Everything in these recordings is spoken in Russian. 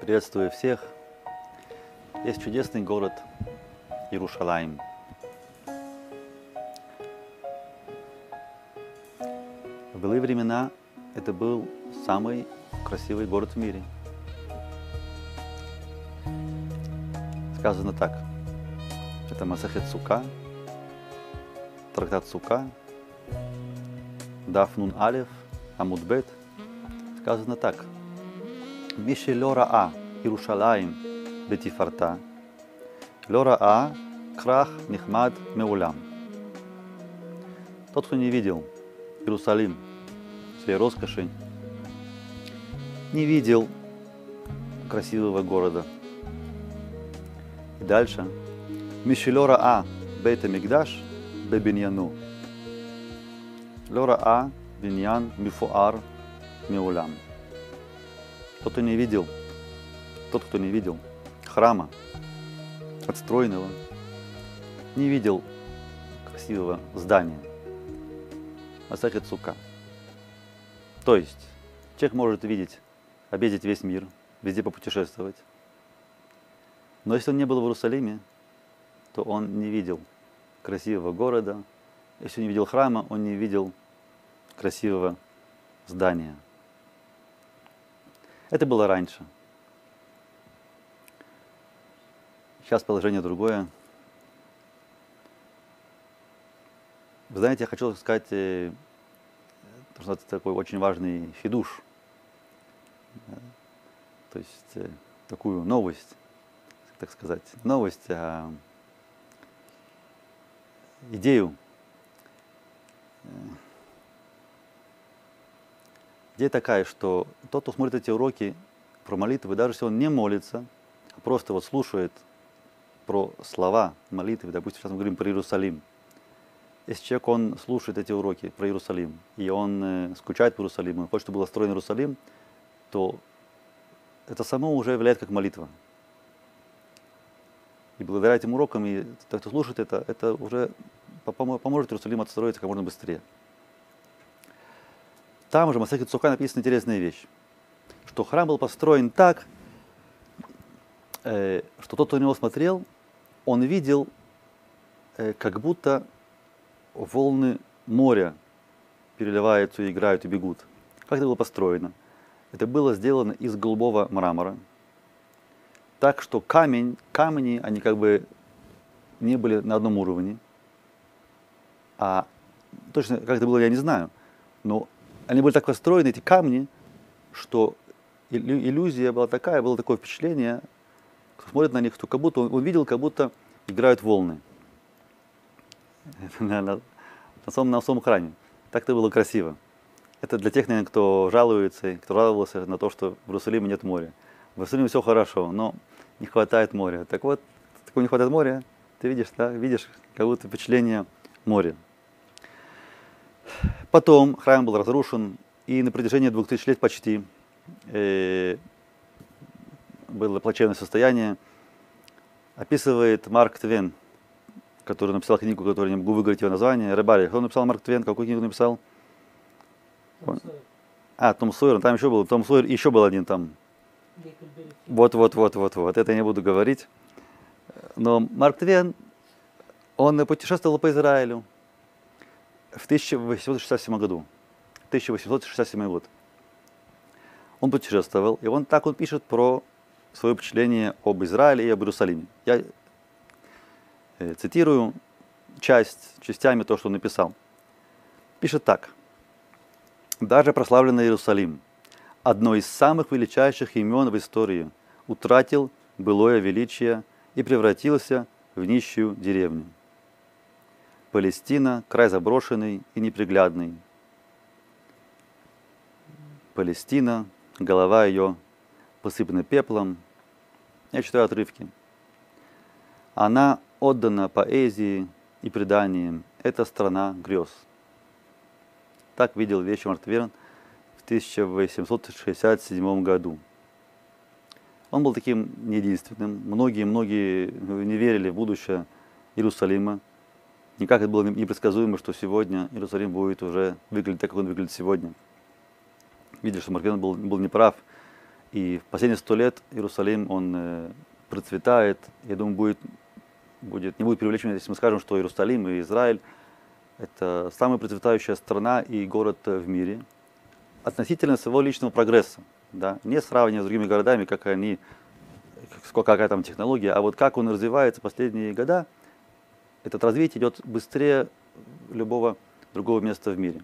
Приветствую всех. Есть чудесный город Иерушалаим. В былые времена это был самый красивый город в мире. Сказано так. Это Масахет Сука, трактат Сука, Дафнун Алев, Амудбет. Сказано так. Миши Лора Иерушалаим Бетифарта, Лора Крах Нихмад Меулям. Тот, кто не видел Иерусалим своей роскоши, не видел красивого города. И дальше. Мишелора А Бейта Мигдаш Бебиньяну. Лора А Биньян Мифуар Миулям. Кто не видел, тот, кто не видел храма отстроенного, не видел красивого здания. Масахет Сука. То есть, человек может видеть, объездить весь мир, везде попутешествовать. Но если он не был в Иерусалиме, то он не видел красивого города. Если он не видел храма, он не видел красивого здания. Это было раньше. Сейчас положение другое. Вы знаете, я хочу сказать, э, что это такой очень важный фидуш. То есть э, такую новость, так сказать, новость, а идею. Идея такая, что тот, кто смотрит эти уроки про молитвы, даже если он не молится, а просто вот слушает про слова молитвы, допустим, сейчас мы говорим про Иерусалим. Если человек, он слушает эти уроки про Иерусалим, и он э, скучает по Иерусалиму, он хочет, чтобы был строен Иерусалим, то это само уже является как молитва. И благодаря этим урокам, и тот, кто слушает это, это уже поможет Иерусалиму отстроиться как можно быстрее. Там же в Масахе Цука написана интересная вещь, что храм был построен так, э, что тот, кто на него смотрел, он видел, э, как будто волны моря переливаются, играют и бегут. Как это было построено? Это было сделано из голубого мрамора, так что камень, камни, они как бы не были на одном уровне. А точно как это было, я не знаю. Но они были так построены, эти камни, что иллюзия была такая, было такое впечатление, кто смотрит на них, что как будто он, он видел, как будто играют волны. на, на, на, самом, на самом храме. Так это было красиво. Это для тех, наверное, кто жалуется, кто радовался на то, что в Иерусалиме нет моря. В Иерусалиме все хорошо, но не хватает моря. Так вот, такого не хватает моря, ты видишь, да, видишь как будто впечатление моря. Потом храм был разрушен, и на протяжении двух тысяч лет почти э, было плачевное состояние. Описывает Марк Твен, который написал книгу, которую не могу выговорить его название, Рыбари. Кто написал Марк Твен? Какую книгу написал? Том а, Том Сойер. Там еще был. Том Сойер, еще был один там. Вот, вот, вот, вот, вот. Это я не буду говорить. Но Марк Твен, он путешествовал по Израилю в 1867 году. 1867 год. Он путешествовал, и он так он пишет про свое впечатление об Израиле и об Иерусалиме. Я э, цитирую часть, частями то, что он написал. Пишет так. Даже прославленный Иерусалим, одно из самых величайших имен в истории, утратил былое величие и превратился в нищую деревню. Палестина – край заброшенный и неприглядный. Палестина, голова ее посыпана пеплом. Я читаю отрывки. Она отдана поэзии и преданиям. Это страна грез. Так видел вечер Мартверн в 1867 году. Он был таким не единственным. Многие-многие не верили в будущее Иерусалима. Никак это было непредсказуемо, что сегодня Иерусалим будет уже выглядеть так, как он выглядит сегодня. Видишь, что Марквен был, был неправ. И в последние сто лет Иерусалим, он э, процветает. Я думаю, будет, будет, не будет преувеличено, если мы скажем, что Иерусалим и Израиль – это самая процветающая страна и город в мире относительно своего личного прогресса. Да? Не сравнивая с другими городами, как они, сколько, какая там технология, а вот как он развивается последние года, этот развитие идет быстрее любого другого места в мире.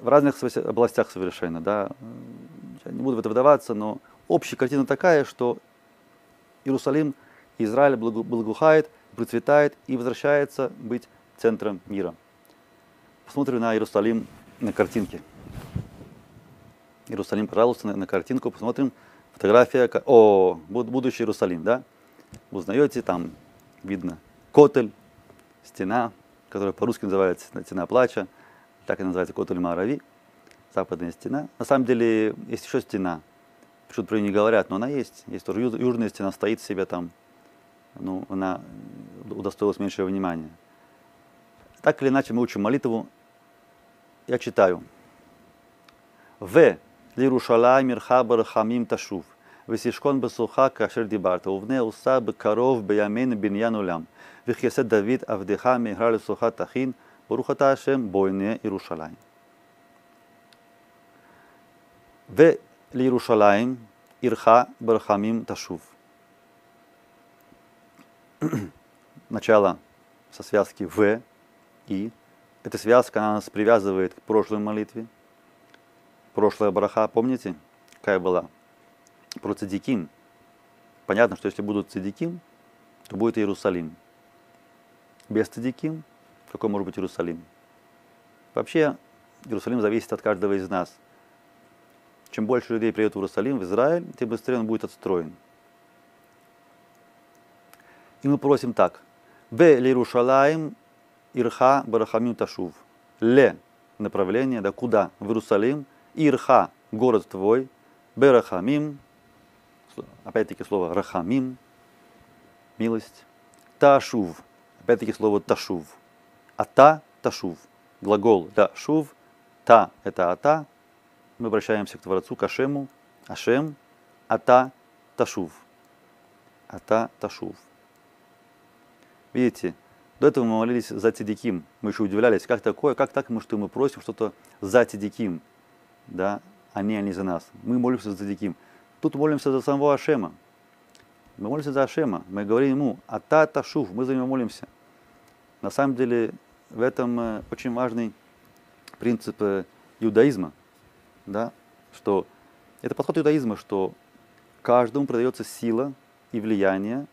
В разных областях совершенно, да. Я не буду в это вдаваться, но общая картина такая, что Иерусалим, Израиль благоухает, процветает и возвращается быть центром мира. Посмотрим на Иерусалим на картинке. Иерусалим, пожалуйста, на, на картинку посмотрим. Фотография, о, будущий Иерусалим, да? Узнаете, там видно котель, стена, которая по-русски называется «Стена плача», так и называется Котуль Марави, западная стена. На самом деле есть еще стена, почему-то про нее не говорят, но она есть. Есть тоже южная стена, стоит себе там, ну, она удостоилась меньшего внимания. Так или иначе мы учим молитву, я читаю. В. Лирушалай мирхабар хамим ташув. Весишкон басуха кашер дибарта. Увне усаб коров биямен биньян улям. Вихесет Давид Авдеха Меграли Суха Тахин Барухата Ашем Бойне Иерушалайм. В Иерушалайм Ирха Бархамим Ташув. Начало со связки В и эта связка она нас привязывает к прошлой молитве. Прошлая бараха помните, какая была? Про цедиким. Понятно, что если будут цедиким, то будет Иерусалим без цадиким, какой может быть Иерусалим? Вообще, Иерусалим зависит от каждого из нас. Чем больше людей приедет в Иерусалим, в Израиль, тем быстрее он будет отстроен. И мы просим так. Б Иерушалаем Ирха Барахамим Ташув. Ле направление, да куда? В Иерусалим. Ирха город твой. Берахамим опять-таки слово Рахамим милость. Ташув Опять-таки слово ташув. Ата ташув. Глагол да шув. Та это ата. Мы обращаемся к Творцу, к Ашему. Ашем. Ата ташув. Ата ташув. Видите, до этого мы молились за Тедиким. Мы еще удивлялись, как такое, как так, что мы просим что-то за Тедиким, да, не они за нас. Мы молимся за Тедиким. Тут молимся за самого Ашема. Мы молимся за Ашема. Мы говорим ему, Ата Ташув, мы за него молимся. На самом деле в этом э, очень важный принцип э, иудаизма, да, что это подход иудаизма, что каждому продается сила и влияние,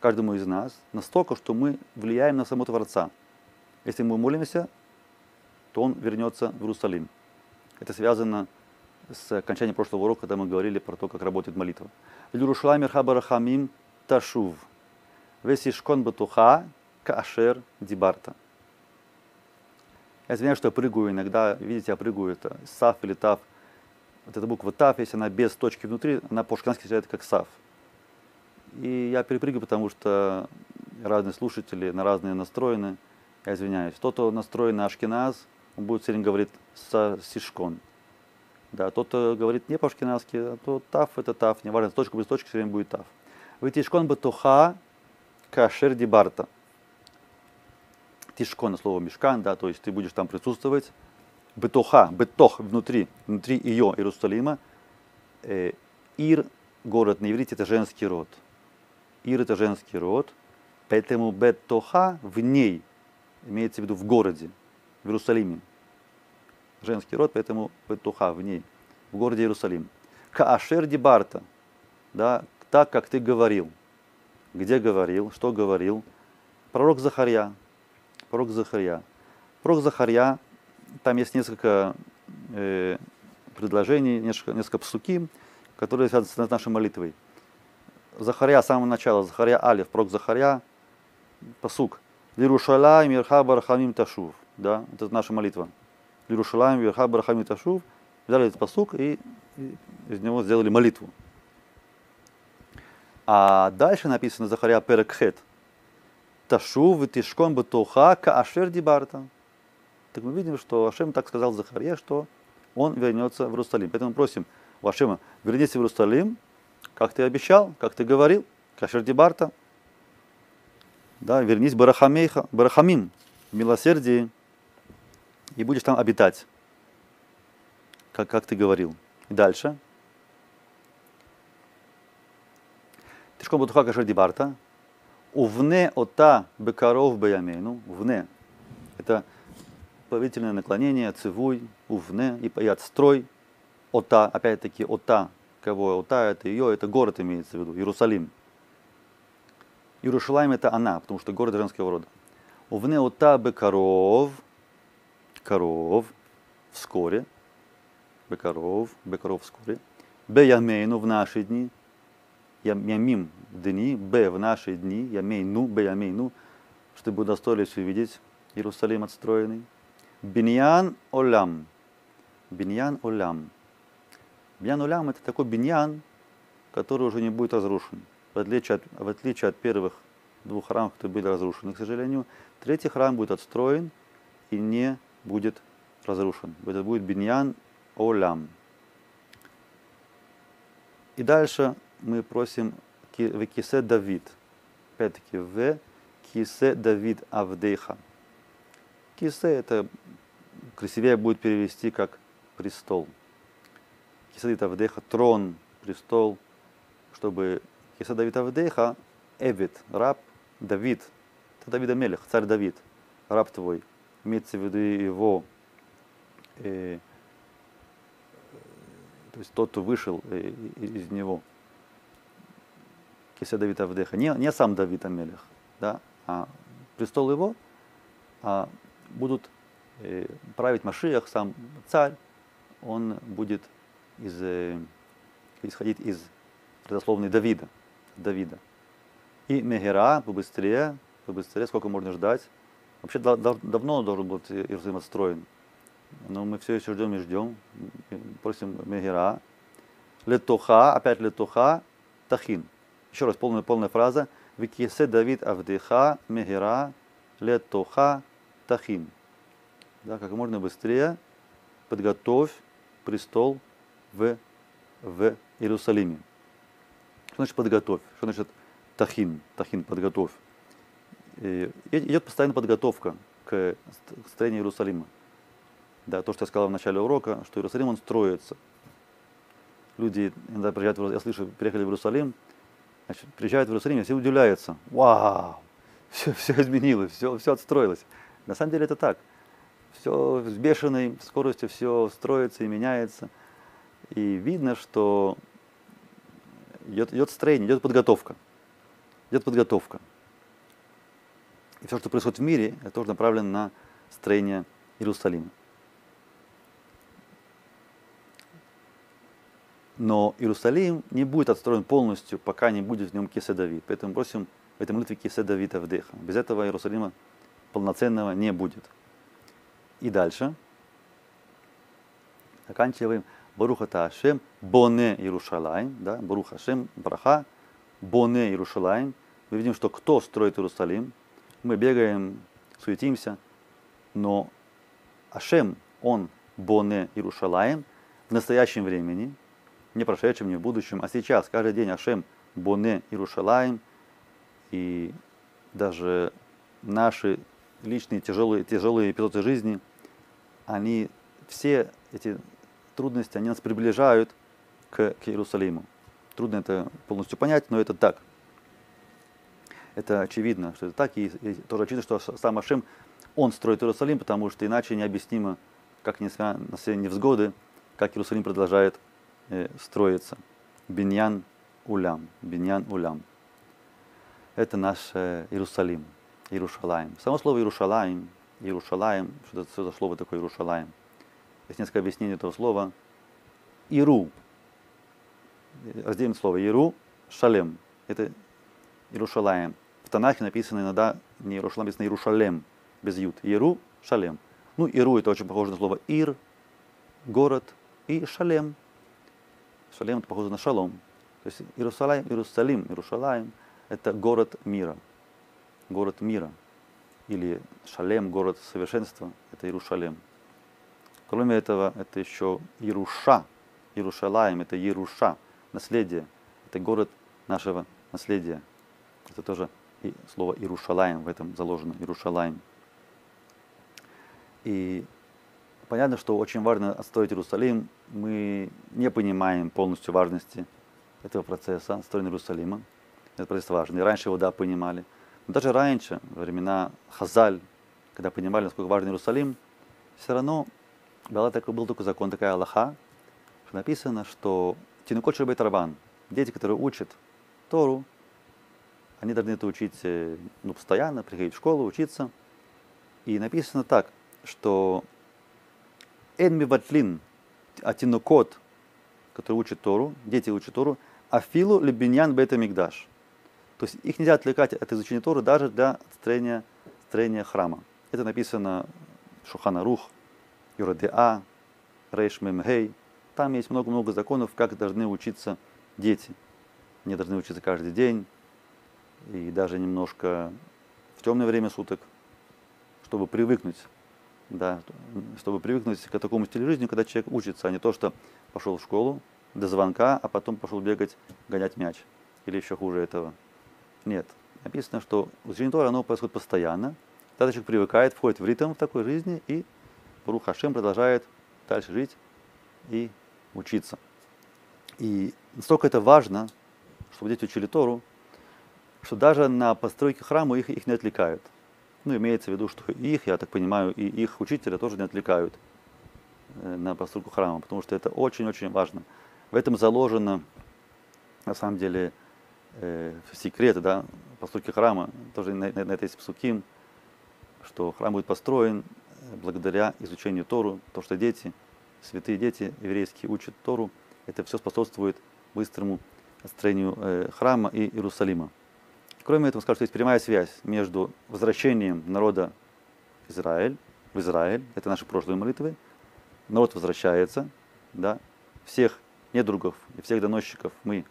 каждому из нас, настолько, что мы влияем на самого Творца. Если мы молимся, то он вернется в Иерусалим. Это связано с окончанием прошлого урока, когда мы говорили про то, как работает молитва. Иерушалам Хамим Ташув. Весишкон Батуха Кашер Дибарта. Я извиняюсь, что я прыгаю иногда, видите, я прыгаю, это саф или тав. Вот эта буква тав, если она без точки внутри, она по-шкански читается как саф. И я перепрыгиваю, потому что разные слушатели на разные настроены. Я извиняюсь. Тот, кто настроен на ашкеназ, он будет все время говорить сишкон. Да, тот, кто говорит не по-ашкеназски, а то тав это тав, неважно, точка без точки все время будет тав. Вытишкон бетуха кашер дибарта тишко на слово мешкан, да, то есть ты будешь там присутствовать. Бетоха, бетох внутри, внутри ее Иерусалима. Э, Ир, город на иврите, это женский род. Ир это женский род, поэтому бетоха в ней, имеется в виду в городе, в Иерусалиме. Женский род, поэтому бетоха в ней, в городе Иерусалим. Каашер дибарта, да, так, как ты говорил. Где говорил, что говорил? Пророк Захарья, пророк Захарья. Пророк Захарья, там есть несколько э, предложений, несколько, несколько псуки, которые связаны с нашей молитвой. Захарья с самого начала, Захарья Алиф, пророк Захарья, посук. Лирушалаем Верха Барахамим Ташув. Да, это наша молитва. Лирушалаем Верха Барахамим Ташув. Взяли этот посук и, и из него сделали молитву. А дальше написано Захарья Перекхет. Ташу тишком бетуха каашер дибарта. Так мы видим, что Ашем так сказал Захарье, что он вернется в Иерусалим. Поэтому просим, у Ашема, вернись в Иерусалим, как ты обещал, как ты говорил, кашер дебарта, да, вернись барахамейха, барахамим, в милосердии, и будешь там обитать, как, как ты говорил. И дальше. Тишком бутуха кашер дебарта, увне ота бекаров беямейну, вне, это повелительное наклонение, цивуй, увне, и, и отстрой, ота, опять-таки ота, кого ота, это ее, это город имеется в виду, Иерусалим. Иерушалаем это она, потому что город женского рода. Увне ота бекаров, коров, вскоре, бекаров, бекаров вскоре, беямейну в наши дни, ямим дни, б в наши дни, ямейну, беямейну, чтобы удостоились увидеть Иерусалим отстроенный. Биньян олям. Биньян олям. Биньян олям это такой биньян, который уже не будет разрушен. В отличие от, в отличие от первых двух храмов, которые были разрушены, к сожалению, третий храм будет отстроен и не будет разрушен. Это будет биньян олям. И дальше мы просим в кисе Давид. Опять-таки в кисе Давид Авдейха. Кисе это красивее будет перевести как престол. Кисе Давид Авдейха, трон, престол, чтобы Кисе Давид Авдейха, Эвид, раб, Давид, это Давид Амелех, царь Давид, раб твой, имеется в виду его, э, то есть тот, кто вышел э, из него. Кисе Давид Авдеха, не, не сам Давид Амелех, да, а престол его, а будут э, править Машиях, сам царь, он будет из, э, исходить из родословной Давида, Давида. И Мегера побыстрее, побыстрее, сколько можно ждать. Вообще да, да, давно должен быть Иерусалим отстроен. Но мы все еще ждем и ждем. Просим Мегера. Летоха, опять летоха, тахин. Еще раз, полная, полная фраза. Викисе Давид Авдеха, Мегера, летоха, тахин. Да, как можно быстрее подготовь престол в, в Иерусалиме. Что значит подготовь? Что значит тахин? Тахин, подготовь. И идет постоянная подготовка к строению Иерусалима. Да, то, что я сказал в начале урока, что Иерусалим, он строится. Люди иногда приезжают, я слышу, приехали в Иерусалим, значит, приезжают в Иерусалим, все удивляются. Вау, все, все изменилось, все, все отстроилось. На самом деле это так. Все с бешеной скоростью все строится и меняется. И видно, что идет, идет строение, идет подготовка. Идет подготовка. И все, что происходит в мире, это тоже направлено на строение Иерусалима. Но Иерусалим не будет отстроен полностью, пока не будет в нем Кисе Давид. Поэтому просим в этой молитве Кисе Давида вдеха. Без этого Иерусалима полноценного не будет. И дальше. Заканчиваем. Баруха Ашем, Боне Иерушалаем, да, Баруха Ашем, Браха, Боне Иерушалаем. Мы видим, что кто строит Иерусалим? Мы бегаем, суетимся, но Ашем, он Боне Иерушалаем в настоящем времени – не прошедшем, не в будущем, а сейчас, каждый день Ашем Боне Иерушалаем, и даже наши личные тяжелые, тяжелые эпизоды жизни, они все эти трудности, они нас приближают к, к Иерусалиму. Трудно это полностью понять, но это так. Это очевидно, что это так, и, и тоже очевидно, что сам Ашем, он строит Иерусалим, потому что иначе необъяснимо, как несмотря на все невзгоды, как Иерусалим продолжает строится. Биньян улям. Биньян улям. Это наш э, Иерусалим, Иерушалаем. Само слово Иерушалаем, Иерушалаем, что это за слово такое Иерушалаем? Есть несколько объяснений этого слова. Иру. Разделим слово Иру, Шалем. Это Иерушалаем. В Танахе написано иногда не Иерушалаем, написано Иерушалем, без ют. Иру, Шалем. Ну, Иру это очень похоже на слово Ир, город, и Шалем, Шалем это похоже на шалом. То есть Иерусалим, Иерусалим, Иерушалаем – это город мира. Город мира. Или Шалем, город совершенства – это Иерушалем. Кроме этого, это еще Ируша. Иерушалаем, это Еруша, наследие. Это город нашего наследия. Это тоже и слово Иерушалаем в этом заложено, Иерушалаем. И понятно, что очень важно отстроить Иерусалим. Мы не понимаем полностью важности этого процесса, отстроения Иерусалима. Это процесс важный. раньше его, да, понимали. Но даже раньше, во времена Хазаль, когда понимали, насколько важен Иерусалим, все равно был такой, был такой закон, такая Аллаха, что написано, что Тинукот Шабет Рабан, дети, которые учат Тору, они должны это учить э, ну, постоянно, приходить в школу, учиться. И написано так, что Эн Миватлин, Атинукот, который учит Тору, дети учат Тору, Афилу Лебиньян Бета Мигдаш. То есть их нельзя отвлекать от изучения Торы даже для строения, строения храма. Это написано Шухана Рух, Юрадеа, Рейш Мемгей. Там есть много-много законов, как должны учиться дети. Они должны учиться каждый день и даже немножко в темное время суток, чтобы привыкнуть, да, чтобы привыкнуть к такому стилю жизни, когда человек учится, а не то, что пошел в школу до звонка, а потом пошел бегать, гонять мяч или еще хуже этого. Нет. Написано, что изучение Тора, оно происходит постоянно. Тогда человек привыкает, входит в ритм в такой жизни и Рух Хашем продолжает дальше жить и учиться. И настолько это важно, чтобы дети учили Тору, что даже на постройке храма их, их не отвлекают. Ну, имеется в виду, что их, я так понимаю, и их учителя тоже не отвлекают э, на постройку храма, потому что это очень-очень важно. В этом заложено, на самом деле, э, секрет да, постройки храма. Тоже на, на, на это есть что храм будет построен э, благодаря изучению Тору, то, что дети, святые дети еврейские учат Тору, это все способствует быстрому строению э, храма и Иерусалима. Кроме этого, скажу, что есть прямая связь между возвращением народа Израиль, в Израиль, это наши прошлые молитвы, народ возвращается, да, всех недругов и всех доносчиков мы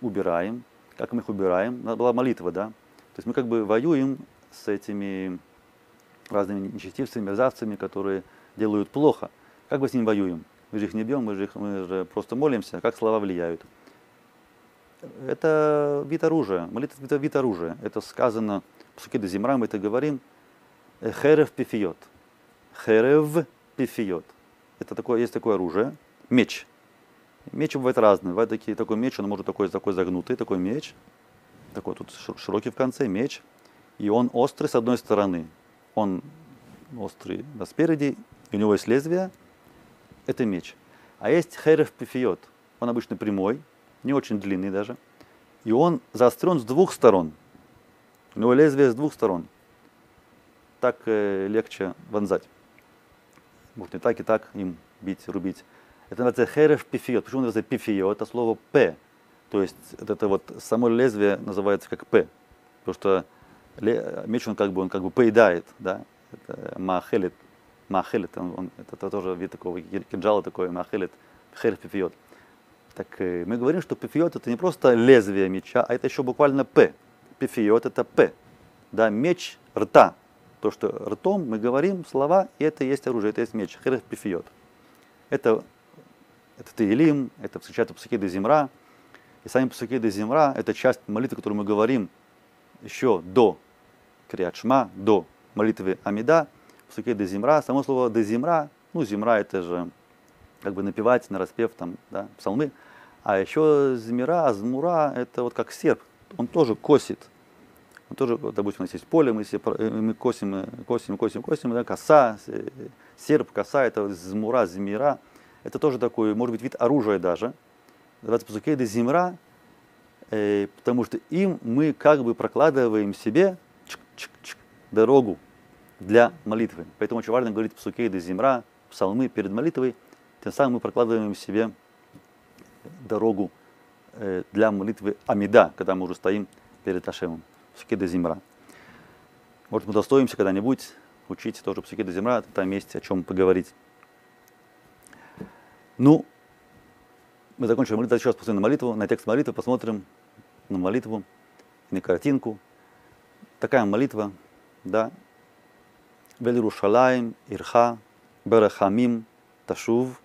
убираем. Как мы их убираем? Была молитва, да. То есть мы как бы воюем с этими разными нечестивцами, мерзавцами, которые делают плохо. Как мы с ними воюем? Мы же их не бьем, мы же, их, мы же просто молимся. Как слова влияют? Это вид оружия. Молитва – это вид оружия. Это сказано в Сукиде Зимра, мы это говорим. Херев пифиот. Херев пифиот. Это такое, есть такое оружие. Меч. Меч бывает разный. Бывает такие, такой меч, он может такой, такой загнутый, такой меч. Такой тут широкий в конце меч. И он острый с одной стороны. Он острый да, спереди, и у него есть лезвие. Это меч. А есть херев пифиот. Он обычно прямой, не очень длинный даже. И он заострен с двух сторон. У него лезвие с двух сторон. Так э, легче вонзать. Может и так, и так им бить, рубить. Это называется херев пифиот. Почему называется пифиот? Это слово п. То есть это, вот само лезвие называется как п. Потому что меч он как бы, он как бы поедает, да. Это махелит. Махелит, он, он, это, это тоже вид такого кинжала такой, махелит, херев пифиот. Так э, мы говорим, что пифиот это не просто лезвие меча, а это еще буквально п. Пифиот это п. Да, меч рта. То, что ртом мы говорим слова, и это есть оружие, это есть меч. Херев пифиот. Это, это Таилим, это встречается псуки до земра. И сами псуки до земра это часть молитвы, которую мы говорим еще до Криачма, до молитвы Амида. Псуки до земра. Само слово до земра, ну земра это же как бы напевать на распев там, да, псалмы. А еще змира, азмура, это вот как серп, он тоже косит. Он тоже, допустим, у нас есть поле, мы, все, мы косим, косим, косим, косим, да, коса, серп, коса, это змура, змира. Это тоже такой, может быть, вид оружия даже. Давайте пазукейда зимра, э, потому что им мы как бы прокладываем себе чик -чик -чик, дорогу для молитвы. Поэтому очень важно говорить псукейда зимра, псалмы перед молитвой, тем самым мы прокладываем себе дорогу э, для молитвы Амида, когда мы уже стоим перед Ашемом, Псукеда Зимра. Может, мы достоимся когда-нибудь учить тоже Псукеда Зимра, там есть о чем поговорить. Ну, мы закончили молитву, еще раз посмотрим на молитву, на текст молитвы, посмотрим на молитву, на картинку. Такая молитва, да. Велирушалаем, Ирха, Берахамим, Ташув,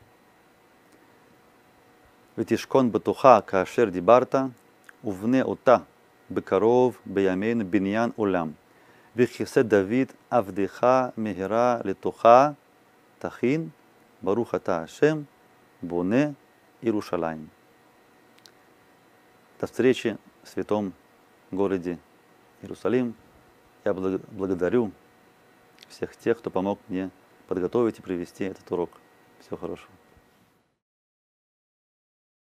ותשכון בתוכה כאשר דיברת, ובנה אותה בקרוב בימינו בניין עולם. וכיסא דוד עבדך מהרה לתוכה תכין, ברוך אתה השם, бone Иерушалаем. До встречи в святом городе Иерусалим. Я благодарю всех тех, кто помог мне подготовить и провести этот урок. Всего хорошего.